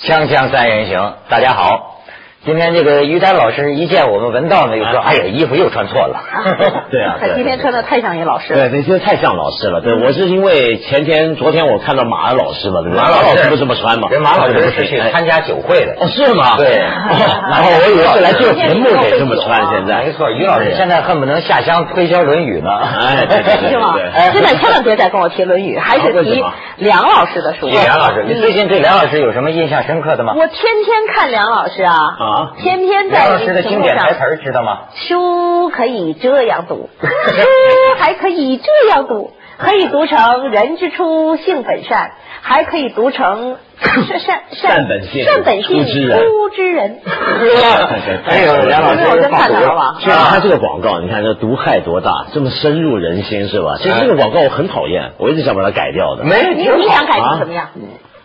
锵锵三人行，大家好。今天这个于丹老师一见我们文道呢，就说：“哎呀，衣服又穿错了。对啊，他今天穿的太像一老师了。对，那些太像老师了。对，我是因为前天、昨天我看到马老师嘛，对？马老师不这么穿嘛？人马老师是去参加酒会的。哦，是吗？对。然后我以为是来做节目得这么穿。现在没错，于老师现在恨不能下乡推销《论语》呢。哎，是吗？现在千万别再跟我提《论语》，还是提梁老师的书。提梁老师，你最近对梁老师有什么印象深刻的吗？我天天看梁老师啊，啊，天天在。梁老师的经典台词知道吗？书可以这样读，书还可以这样读，可以读成“人之初，性本善”，还可以读成“ 善善善本性，善本性，出之人”。哎呦，梁老师，我真看到了吧？所以他这个广告，你看这毒害多大，这么深入人心，是吧？其实这个广告我很讨厌，我一直想把它改掉的。没，你你想改成什么样？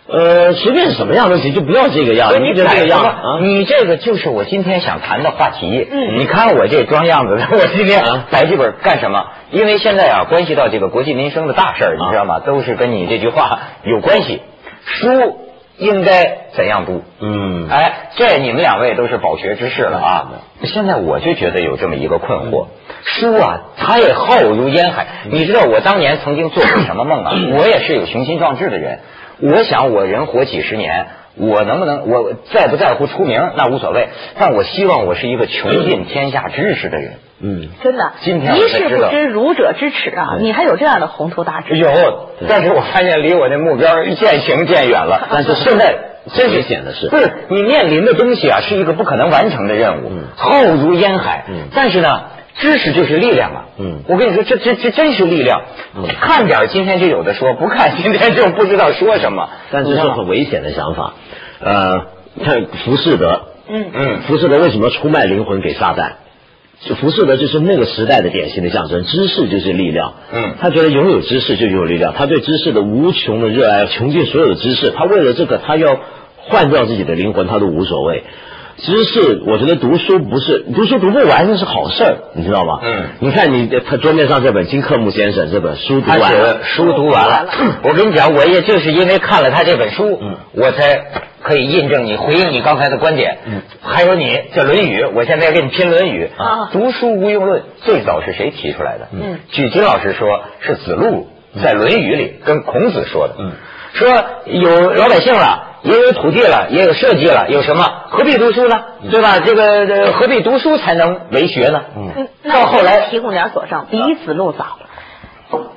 呃，随便是什么样都行，就不要这个样子。你这个样啊？你这个就是我今天想谈的话题。嗯，你看我这装样子，我今天摆这本干什么？因为现在啊，关系到这个国计民生的大事儿，你知道吗？都是跟你这句话有关系。书应该怎样读？嗯，哎，这你们两位都是饱学之士了啊。现在我就觉得有这么一个困惑：书啊，它也浩如烟海。你知道我当年曾经做过什么梦啊？我也是有雄心壮志的人。我想我人活几十年，我能不能我在不在乎出名那无所谓，但我希望我是一个穷尽天下知识的人。嗯，真的，今天一事不知儒者之耻啊！你还有这样的宏图大志？有，但是我发现离我那目标渐行渐远了。但是 现在真是显的是，不是你面临的东西啊，是一个不可能完成的任务，浩如烟海。嗯，但是呢。知识就是力量啊！嗯，我跟你说，这这这真是力量。嗯，看点今天就有的说，不看今天就不知道说什么。但是是很危险的想法。呃，看浮士德，嗯嗯，浮士德为什么出卖灵魂给撒旦？就浮士德就是那个时代的典型的象征，知识就是力量。嗯，他觉得拥有知识就拥有力量，他对知识的无穷的热爱，穷尽所有的知识，他为了这个，他要换掉自己的灵魂，他都无所谓。知识，我觉得读书不是读书读不完，那是好事儿，你知道吗？嗯，你看你他桌面上这本金克木先生这本书读完了，书读完了。我跟你讲，我也就是因为看了他这本书，嗯，我才可以印证你回应你刚才的观点。嗯，还有你这《论语》，我现在要跟你拼《论语》啊。读书无用论最早是谁提出来的？嗯，据金老师说，是子路在《论语》里跟孔子说的。嗯，说有老百姓了。也有土地了，也有设计了，有什么？何必读书呢？对吧？这个何必读书才能为学呢？嗯，到后来提供点佐证，比子路早。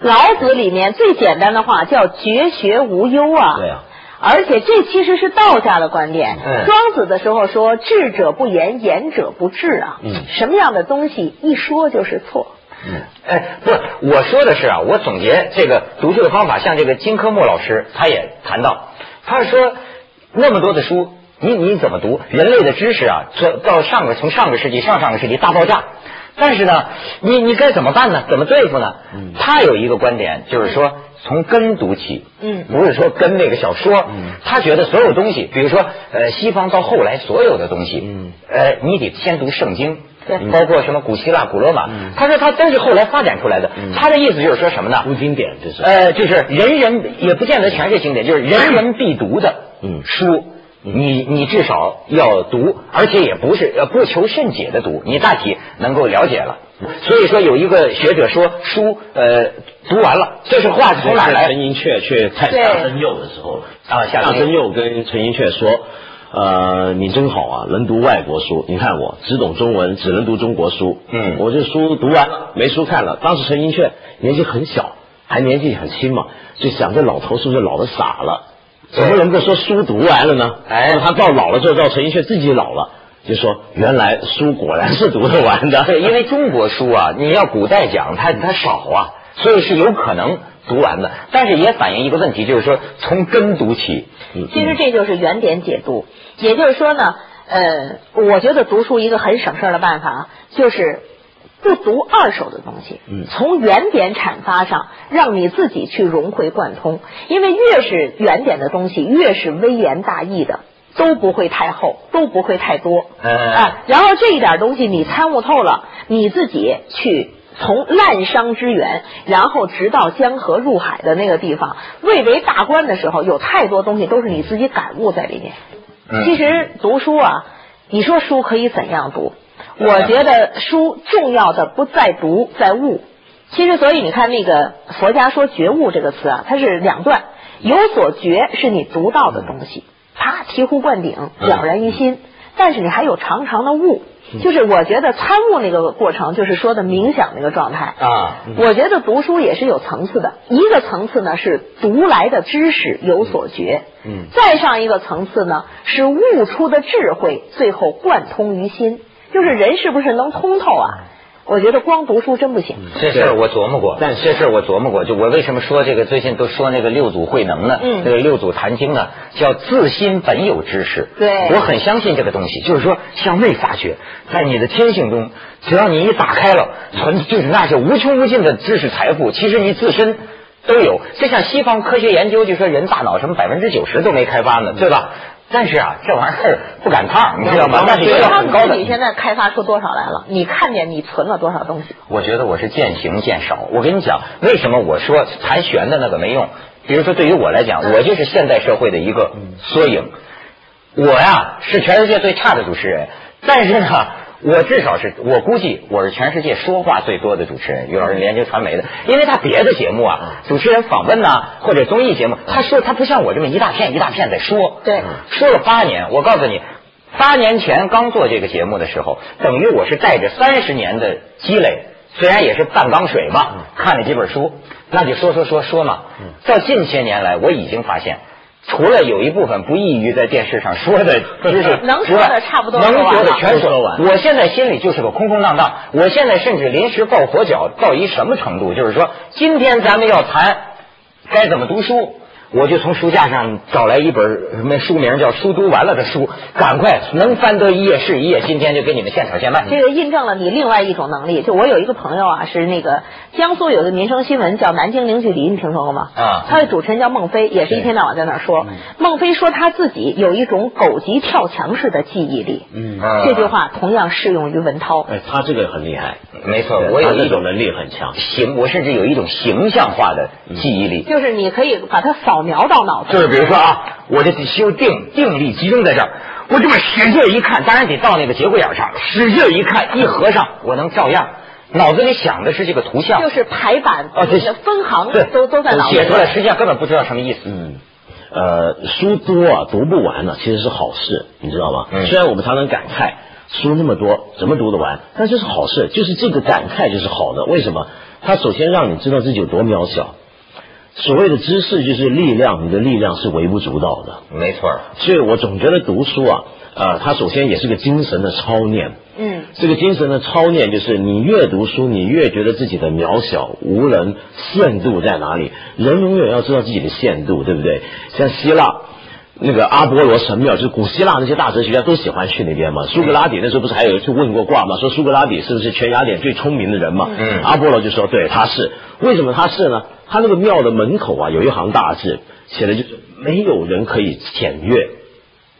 老子里面最简单的话叫绝学无忧啊。对啊。而且这其实是道家的观点。嗯。庄子的时候说：“智者不言，言者不智啊。”嗯。什么样的东西一说就是错？嗯。哎，不是，我说的是啊，我总结这个读书的方法，像这个金科木老师他也谈到，他说。那么多的书，你你怎么读？人类的知识啊，这到上个从上个世纪、上上个世纪大爆炸。但是呢，你你该怎么办呢？怎么对付呢？嗯，他有一个观点，就是说从根读起。嗯，不是说跟那个小说。嗯，他觉得所有东西，比如说呃，西方到后来所有的东西，嗯，呃，你得先读圣经。对，包括什么古希腊、古罗马。嗯，他说他都是后来发展出来的。嗯，他的意思就是说什么呢？读经典就是。呃，就是人人也不见得全是经典，就是人人必读的嗯书。你你至少要读，而且也不是呃不求甚解的读，你大体能够了解了。所以说有一个学者说书呃读完了，这是话从哪来？陈寅恪去看夏真佑的时候啊，夏真佑跟陈寅恪说：“呃，你真好啊，能读外国书。你看我只懂中文，只能读中国书。嗯，我这书读完了，没书看了。当时陈寅恪年纪很小，还年纪很轻嘛，就想这老头是不是老的傻了？”怎么能够说书读完了呢？哎，他到老了之后，到陈寅恪自己老了，就说原来书果然是读得完的。对，因为中国书啊，你要古代讲，它它少啊，所以是有可能读完的。但是也反映一个问题，就是说从根读起。其实这就是原点解读，也就是说呢，呃，我觉得读书一个很省事儿的办法啊，就是。不读二手的东西，嗯，从原点阐发上，让你自己去融会贯通。因为越是原点的东西，越是微言大义的，都不会太厚，都不会太多。然后这一点东西你参悟透了，你自己去从滥觞之源，然后直到江河入海的那个地方，未为大观的时候，有太多东西都是你自己感悟在里面。嗯其实读书啊，你说书可以怎样读？我觉得书重要的不在读，在悟。其实，所以你看那个佛家说觉悟这个词啊，它是两段，有所觉是你读到的东西，啪醍醐灌顶，了然于心。但是你还有长长的悟，就是我觉得参悟那个过程，就是说的冥想那个状态。啊，我觉得读书也是有层次的，一个层次呢是读来的知识有所觉，嗯。再上一个层次呢是悟出的智慧，最后贯通于心，就是人是不是能通透啊？我觉得光读书真不行。这事儿我琢磨过，但这事儿我琢磨过。就我为什么说这个最近都说那个六祖慧能呢？嗯这个六祖坛经呢，叫自心本有知识。对我很相信这个东西，就是说向内发掘，在你的天性中，只要你一打开了，存 就是那些无穷无尽的知识财富，其实你自身。都有，就像西方科学研究，就说人大脑什么百分之九十都没开发呢，对吧？但是啊，这玩意儿不赶趟，你知道吗？那得需要他很高的你现在开发出多少来了？你看见你存了多少东西？我觉得我是渐行渐少。我跟你讲，为什么我说谈玄的那个没用？比如说，对于我来讲，嗯我就是现代社会的一个缩影。我呀是全世界最差的主持人，但是呢，我至少是我估计我是全世界说话最多的主持人。于老师连接传媒的，因为他别的节目啊，主持人访问呐、或者综艺节目，他说他不像我这么一大片一大片在说，对说了八年。我告诉你，八年前刚做这个节目的时候，等于我是带着三十年的积累，虽然也是半缸水吧，看了几本书，那就说说说说嘛。到近些年来，我已经发现。除了有一部分不易于在电视上说的 知识能说的差不多能说的全说完我现在心里就是个空空荡荡。我现在甚至临时抱佛脚到一什么程度？就是说，今天咱们要谈该怎么读书，我就从书架上找来一本什么书名叫《书读完了》的书，赶快能翻得一页是一页。今天就给你们现炒现卖。这个印证了你另外一种能力。就我有一个朋友啊，是那个江苏有个民生新闻叫《南京零距离》，你听说过吗？啊他的主持人叫孟非，也是一天到晚在那儿说。孟非说他自己有一种狗急跳墙式的记忆力。嗯啊这句话同样适用于文涛。哎，他这个很厉害，没错，我有一种能力很强。形，我甚至有一种形象化的记忆力。就是你可以把它扫描到脑子里。就是比如说啊，我这修定定力集中在这儿，我这么使劲一看，当然得到那个节骨眼上，使劲一看，一合上，我能照样，脑子里想的是这个图像，就是排版、哦，这分行都都在脑子里。写出来，实际上根本不知道什么意思。嗯，呃，书多啊，读不完呢，其实是好事，你知道吗？嗯虽然我们常常感慨书那么多，怎么读得完？但这是好事，就是这个感慨就是好的。为什么？它首先让你知道自己有多渺小。所谓的知识就是力量，你的力量是微不足道的。没错，所以我总觉得读书啊，呃，它首先也是个精神的操练。嗯，这个精神的操练，就是你越读书，你越觉得自己的渺小、无能、限度在哪里。人永远要知道自己的限度，对不对？像希腊那个阿波罗神庙，就是古希腊那些大哲学家都喜欢去那边嘛。苏格拉底那时候不是还有去问过卦嘛，说苏格拉底是不是全雅典最聪明的人嘛？嗯阿波罗就说对，他是。为什么他是呢？他那个庙的门口啊，有一行大字，写的就是没有人可以僭越。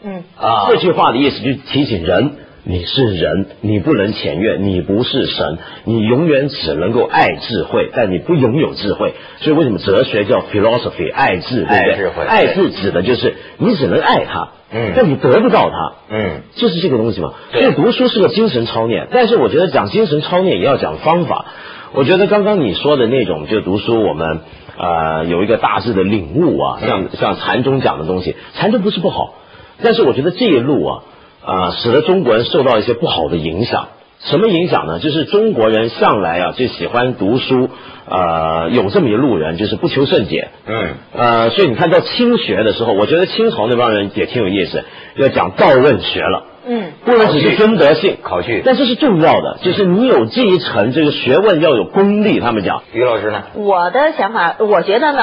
嗯，啊这句话的意思就提醒人，你是人，你不能僭越，你不是神，你永远只能够爱智慧，但你不拥有智慧。所以为什么哲学叫 philosophy，爱智，对不对？爱智慧爱智指的就是你只能爱它，嗯但你得不到它。嗯，就是这个东西嘛。所以读书是个精神操练，但是我觉得讲精神操练也要讲方法。我觉得刚刚你说的那种，就读书我们呃有一个大致的领悟啊，像像禅宗讲的东西，禅宗不是不好，但是我觉得这一路啊，呃，使得中国人受到一些不好的影响。什么影响呢？就是中国人向来啊就喜欢读书，呃，有这么一路人，就是不求甚解。嗯，呃，所以你看到清学的时候，我觉得清朝那帮人也挺有意思，要讲道论学了。嗯，不能只是尊德性考据但这是重要的，就是你有这一层这个学问要有功力。他们讲，于老师呢？我的想法，我觉得呢，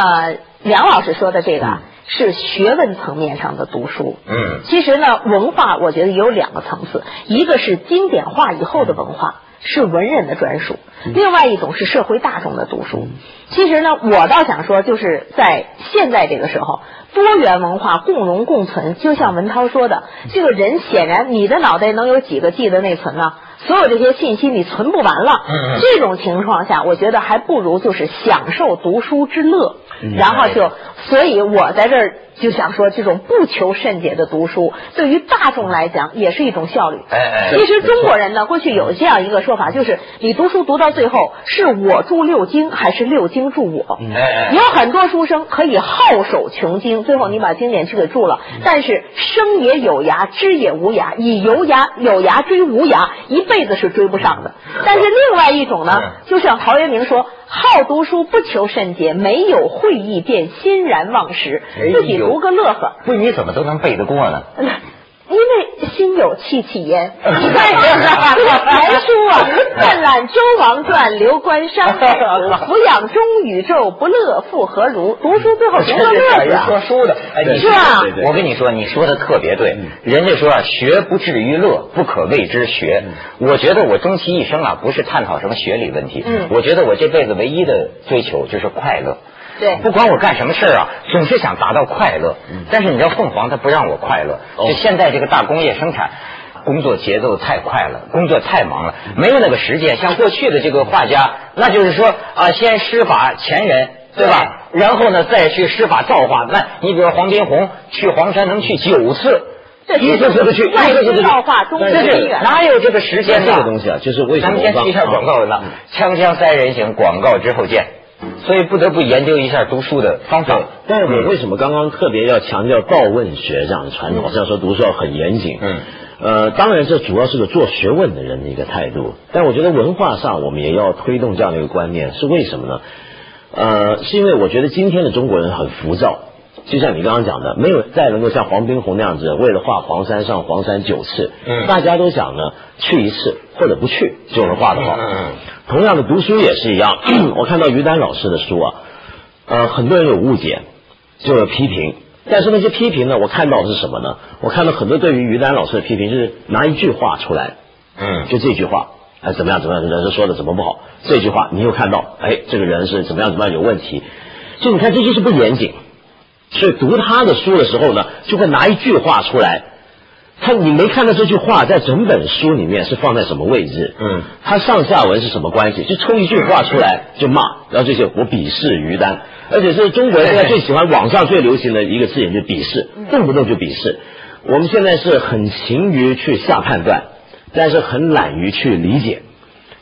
梁老师说的这个啊是学问层面上的读书。嗯其实呢，文化我觉得有两个层次，一个是经典化以后的文化，是文人的专属；另外一种是社会大众的读书。其实呢，我倒想说，就是在现在这个时候，多元文化共荣共存，就像文涛说的，这个人显然你的脑袋能有几个 G 的内存呢？所有这些信息你存不完了。这种情况下，我觉得还不如就是享受读书之乐，然后就，所以我在这儿就想说，这种不求甚解的读书，对于大众来讲也是一种效率。哎哎其实中国人呢，过去有这样一个说法，就是你读书读到最后，是我助六经，还是六经助我？哎哎有很多书生可以好手穷经，最后你把经典去给注了，但是生也有涯，知也无涯，以有涯有涯追无涯，一辈子是追不上的。但是另外一种呢，就像陶渊明说。好读书不求甚解，没有会意便欣然忘食，自己读个乐呵。不，你怎么都能背得过呢？因为心有戚戚焉。你看这个来书啊，泛览周王传，刘关山海 俯仰中宇宙，不乐复何如？读书最后读个乐子啊。说书的，哎，你是吧对对对我跟你说，你说的特别对。人家说啊，学不至于乐，不可谓之学。我觉得我终其一生啊，不是探讨什么学理问题。嗯我觉得我这辈子唯一的追求就是快乐。对不管我干什么事儿啊，总是想达到快乐。但是你知道，凤凰它不让我快乐。哦就现在这个大工业生产。工作节奏太快了，工作太忙了，没有那个时间。像过去的这个画家，那就是说啊，先施法前人，对吧？然后呢，再去施法造化。那你比如黄宾虹去黄山能去九次，这一次次的去，外一次次的造化。哪有这个时间呢？这个东西啊，就是为什么咱们先去一下广告呢？锵锵三人行，广告之后见。所以不得不研究一下读书的方法对。，但是我为什么刚刚特别要强调道问学这样的传统，好像说读书要很严谨？嗯，呃，当然这主要是个做学问的人的一个态度，但我觉得文化上我们也要推动这样的一个观念，是为什么呢？呃，是因为我觉得今天的中国人很浮躁，就像你刚刚讲的，没有再能够像黄宾虹那样子，为了画黄山上黄山九次，嗯大家都想呢去一次或者不去就能画得好。嗯同样的读书也是一样，我看到于丹老师的书啊，呃，很多人有误解，就有批评。但是那些批评呢，我看到的是什么呢？我看到很多对于于丹老师的批评，就是拿一句话出来，嗯，就这句话，哎，怎么样怎么样，人家说的怎么不好？这句话你又看到，哎，这个人是怎么样怎么样有问题？就你看，这就是不严谨。所以读他的书的时候呢，就会拿一句话出来，他你没看到这句话在整本书里面是放在什么位置？嗯，他上下文是什么关系？就抽一句话出来就骂，然后这些我鄙视于丹，而且是中国人现在最喜欢网上最流行的一个字眼就鄙视，动不动就鄙视。我们现在是很勤于去下判断，但是很懒于去理解。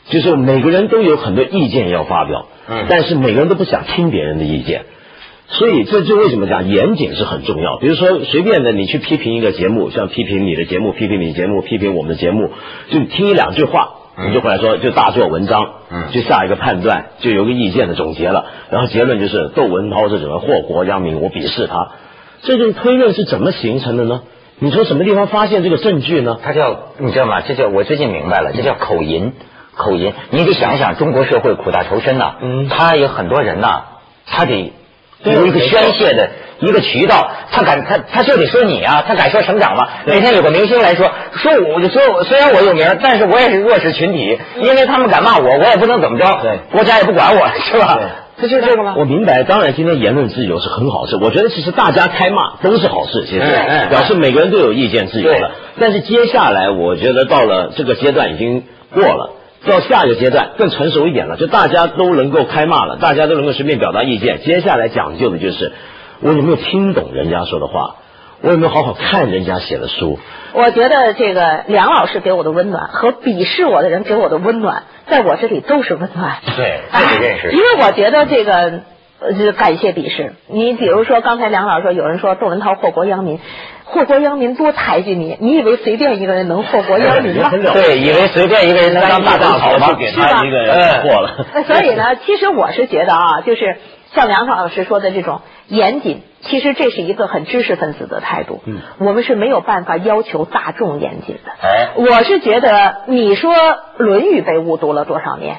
就是每个人都有很多意见要发表，嗯但是每个人都不想听别人的意见。所以这就为什么讲严谨是很重要。比如说随便的你去批评一个节目，像批评你的节目、批评你的节目、批评我们的节目，就听一两句话，嗯你就回来说就大做文章，嗯就下一个判断，就有个意见的总结了，然后结论就是窦文涛这种人祸国殃民，我鄙视他。这种推论是怎么形成的呢？你从什么地方发现这个证据呢？他叫你知道吗？这叫我最近明白了，这叫口音。口音，你得想想，中国社会苦大仇深呐、嗯他有很多人呐、他得对有一个宣泄的一个渠道，他敢他他就得说你啊，他敢说省长吗？那天有个明星来说，说我就说我虽然我有名，但是我也是弱势群体，因为他们敢骂我，我也不能怎么着，对国家也不管我，是吧？这就是这个吗？我明白，当然今天言论自由是很好事，我觉得其实大家开骂都是好事，其实表示每个人都有意见自由了。但是接下来，我觉得到了这个阶段已经过了。到下一个阶段更成熟一点了，就大家都能够开骂了，大家都能够随便表达意见。接下来讲究的就是我有没有听懂人家说的话，我有没有好好看人家写的书。我觉得这个梁老师给我的温暖和鄙视我的人给我的温暖，在我这里都是温暖。对这个认识 因为我觉得这个。呃，就感谢鄙视。你比如说，刚才梁老师说，有人说窦文涛祸国殃民，祸国殃民多抬举你，你以为随便一个人能祸国殃民吗？对，以为随便一个人能当大总统吗就？给他一个人破了。那所以呢，其实我是觉得啊，就是像梁老师说的这种严谨，其实这是一个很知识分子的态度。嗯，我们是没有办法要求大众严谨的。哎我是觉得，你说《论语》被误读了多少年？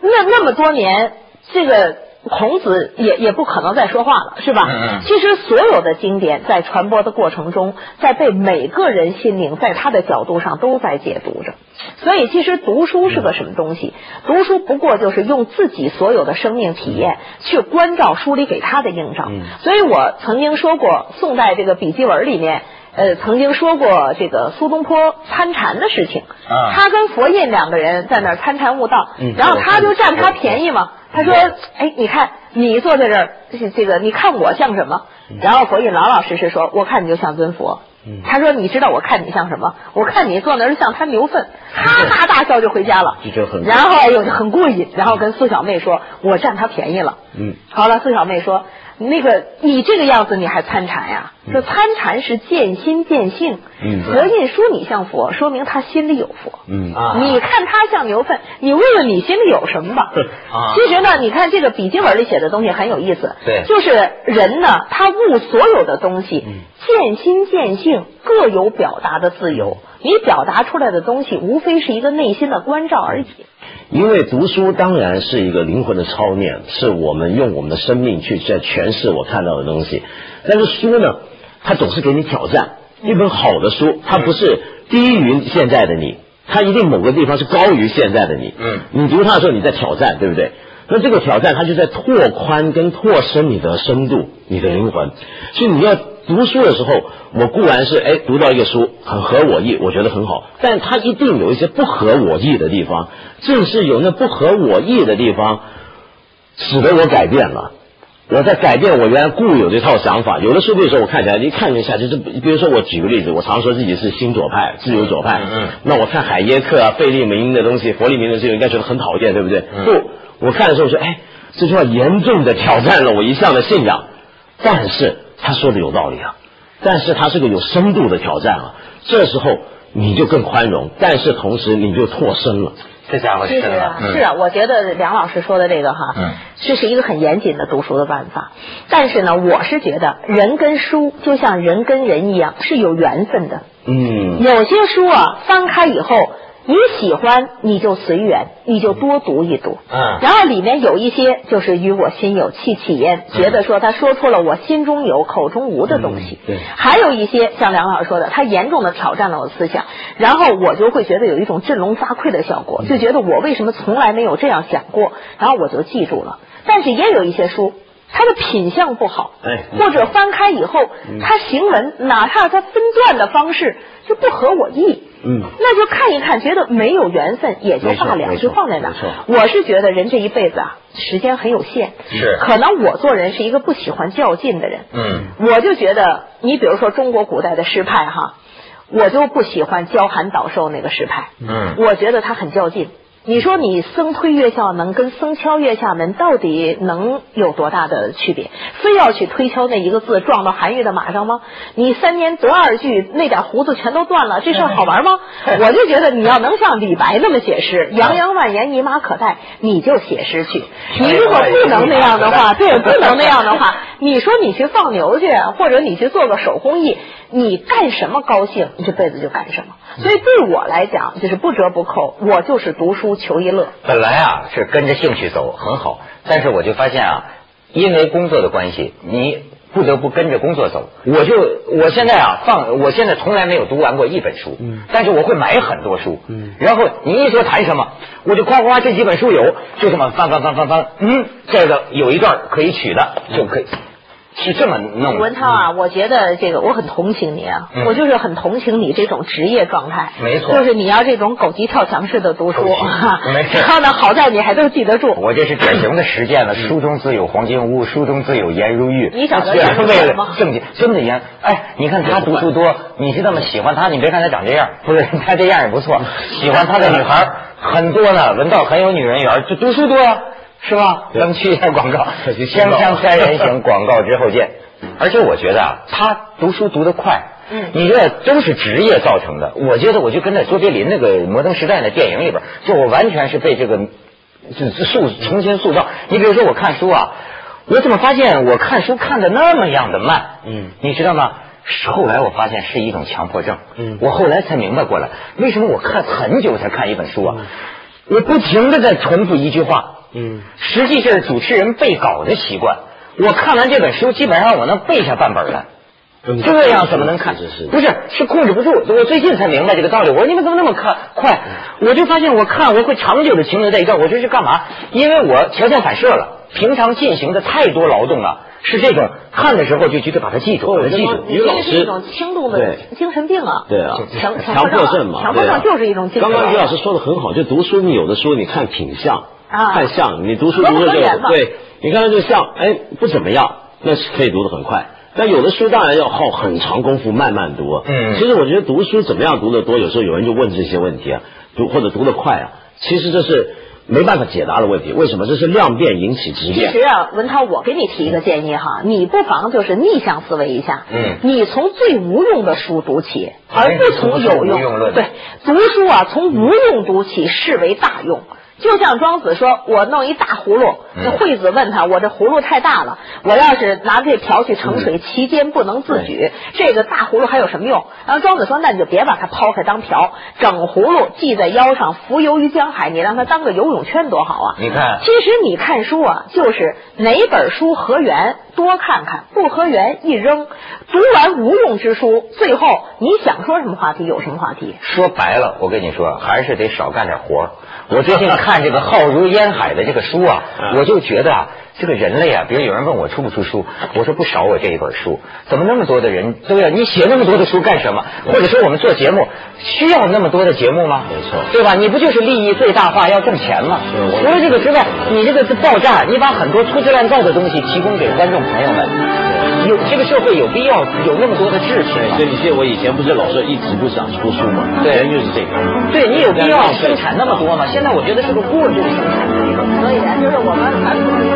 那那么多年，这个。孔子也也不可能再说话了，是吧？嗯嗯其实所有的经典在传播的过程中，在被每个人心灵在他的角度上都在解读着。所以，其实读书是个什么东西？读书不过就是用自己所有的生命体验去关照书里给他的映照。嗯所以我曾经说过，宋代这个笔记文里面。呃，曾经说过这个苏东坡参禅的事情，啊他跟佛印两个人在那儿参禅悟道，嗯然后他就占他便宜嘛。他说：“哎，你看你坐在这儿，这这个你看我像什么？然后佛印老老实实说，我看你就像尊佛。他说：“你知道我看你像什么？我看你坐那儿像滩牛粪，哈哈大笑就回家了。然后哎呦就很过瘾，然后跟苏小妹说：“我占他便宜了。”嗯，好了，苏小妹说：“那个你这个样子你还参禅呀？说参禅是见心见性。嗯佛印说你像佛，说明他心里有佛。嗯啊你看他像牛粪，你问问你心里有什么吧。啊其实呢，你看这个笔记本里写的东西很有意思。对就是人呢，他悟所有的东西，见心见性各有表达的自由。你表达出来的东西，无非是一个内心的关照而已。因为读书当然是一个灵魂的操练，是我们用我们的生命去在诠释我看到的东西。但是书呢，它总是给你挑战。一本好的书，它不是低于现在的你，它一定某个地方是高于现在的你。嗯你读它的时候，你在挑战，对不对？那这个挑战，它就在拓宽跟拓深你的深度，你的灵魂。所以你要读书的时候，我固然是哎读到一个书很合我意，我觉得很好，但它一定有一些不合我意的地方。正是有那不合我意的地方，使得我改变了。我在改变我原来固有这套想法。有的书，比如说我看起来一看一下，就是比如说我举个例子，我常说自己是新左派、自由左派。嗯嗯那我看海耶克啊、费利明的东西、佛利明的这个，应该觉得很讨厌，对不对？嗯不，我看的时候说，哎，这句话严重的挑战了我一向的信仰。但是他说的有道理啊，但是他是个有深度的挑战啊。这时候你就更宽容，但是同时你就拓深了。这家伙其实深了啊，，是啊，我觉得梁老师说的这个哈，嗯这是一个很严谨的读书的办法。但是呢，我是觉得人跟书就像人跟人一样是有缘分的。嗯，有些书啊，翻开以后你喜欢，你就随缘，你就多读一读。嗯然后里面有一些就是与我心有戚戚焉，觉得说他说出了我心中有、口中无的东西。嗯对还有一些像梁老师说的，他严重的挑战了我的思想，然后我就会觉得有一种振聋发聩的效果，就觉得我为什么从来没有这样想过，然后我就记住了。但是也有一些书。它的品相不好，哎或者翻开以后，他行文哪怕他分段的方式就不合我意，嗯。那就看一看，觉得没有缘分也就罢了，就放在那儿。我是觉得人这一辈子啊，时间很有限，是。可能我做人是一个不喜欢较劲的人，嗯。我就觉得，你比如说中国古代的诗派哈，我就不喜欢骄寒岛寿那个诗派，嗯。我觉得他很较劲。你说你僧推月下门跟僧敲月下门到底能有多大的区别？非要去推敲那一个字撞到韩愈的马上吗？你三年得二句，那点胡子全都断了，这事儿好玩吗？我就觉得你要能像李白那么写诗，洋洋万言一马可待，你就写诗去。你如果不能那样的话，对，不能那样的话，你说你去放牛去，或者你去做个手工艺，你干什么高兴，你这辈子就干什么。所以对我来讲，就是不折不扣，我就是读书求一乐。本来啊是跟着兴趣走很好，但是我就发现啊，因为工作的关系，你不得不跟着工作走。我就我现在啊放，我现在从来没有读完过一本书，嗯但是我会买很多书，嗯然后你一说谈什么，我就夸夸这几本书有，就这么翻翻翻翻翻，嗯，这个有一段可以取的就可以，是这么弄的。文涛啊，我觉得这个我很同情你啊，嗯我就是很同情你这种职业状态。没错就是你要这种狗急跳墙式的读书，狗急 没错然后呢，好在你还都记得住。我这是典型的实践了，书中自有黄金屋，书中自有颜如玉。你找到全是为了正经，真的颜。哎，你看他读书多，你知道吗？喜欢他，你别看他长这样，不是他这样也不错。喜欢他的女孩 很多呢，文道很有女人缘，就读书多呀，是吧？咱们去一下广告，锵锵三人行，广告之后见。而且我觉得啊，他读书读得快，嗯你这都是职业造成的。我觉得我就跟在卓别林那个《摩登时代》的电影里边，就我完全是被这个塑重新塑造。你比如说我看书啊，我怎么发现我看书看的那么样的慢？嗯你知道吗？后来我发现是一种强迫症。嗯我后来才明白过来，为什么我看很久才看一本书啊？我不停的在重复一句话。嗯实际是主持人背稿的习惯。我看完这本书，基本上我能背下半本来。这样怎么能看？不是是控制不住。我最近才明白这个道理。我说你们怎么那么看快？我就发现我看我会长久的停留在一段。我这是干嘛？因为我条件反射了。平常进行的太多劳动了，是这种看的时候就觉得把它记住，哦把它记住。于老师这是一种轻度的精神病啊。对啊，强强迫症嘛，强迫症就是一种精神病。刚刚于老师说的很好，就读书，你有的书你看挺像，啊看像，你读书合读的就对，你看到这个相，哎，不怎么样，那是可以读的很快。但有的书当然要耗很长功夫，慢慢读。嗯其实我觉得读书怎么样读得多，有时候有人就问这些问题啊，读或者读得快啊，其实这是没办法解答的问题。为什么？这是量变引起质变。其实啊，文涛，我给你提一个建议哈，你不妨就是逆向思维一下，嗯你从最无用的书读起，哎而不从有用论对，读书啊，从无用读起，视为大用。就像庄子说：“我弄一大葫芦。”那嗯惠子问他：“我这葫芦太大了，我要是拿这瓢去盛水，其间不能自举，这个大葫芦还有什么用？”然后庄子说：“那你就别把它抛开当瓢，整葫芦系在腰上，浮游于江海，你让它当个游泳圈多好啊！”你看其实你看书啊，就是哪本书合缘多看看，不合缘一扔。读完无用之书，最后你想说什么话题有什么话题。说白了，我跟你说，还是得少干点活儿我最近看 这个浩如烟海的这个书啊，嗯我就觉得啊，这个人类啊，比如有人问我出不出书，我说不少我这一本书，怎么那么多的人都要你写那么多的书干什么？或者说我们做节目需要那么多的节目吗？没错对吧？你不就是利益最大化要挣钱吗？除了这个之外，你这个爆炸，你把很多粗制滥造的东西提供给观众朋友们，有这个社会有必要有那么多的秩序对，吗所？以你记得我以前不是老说一直不想出书嘛？对原因就是这个。对你有必要生产那么多吗？现在我觉得是个过度生产的一个。所以啊，就是我们反哺。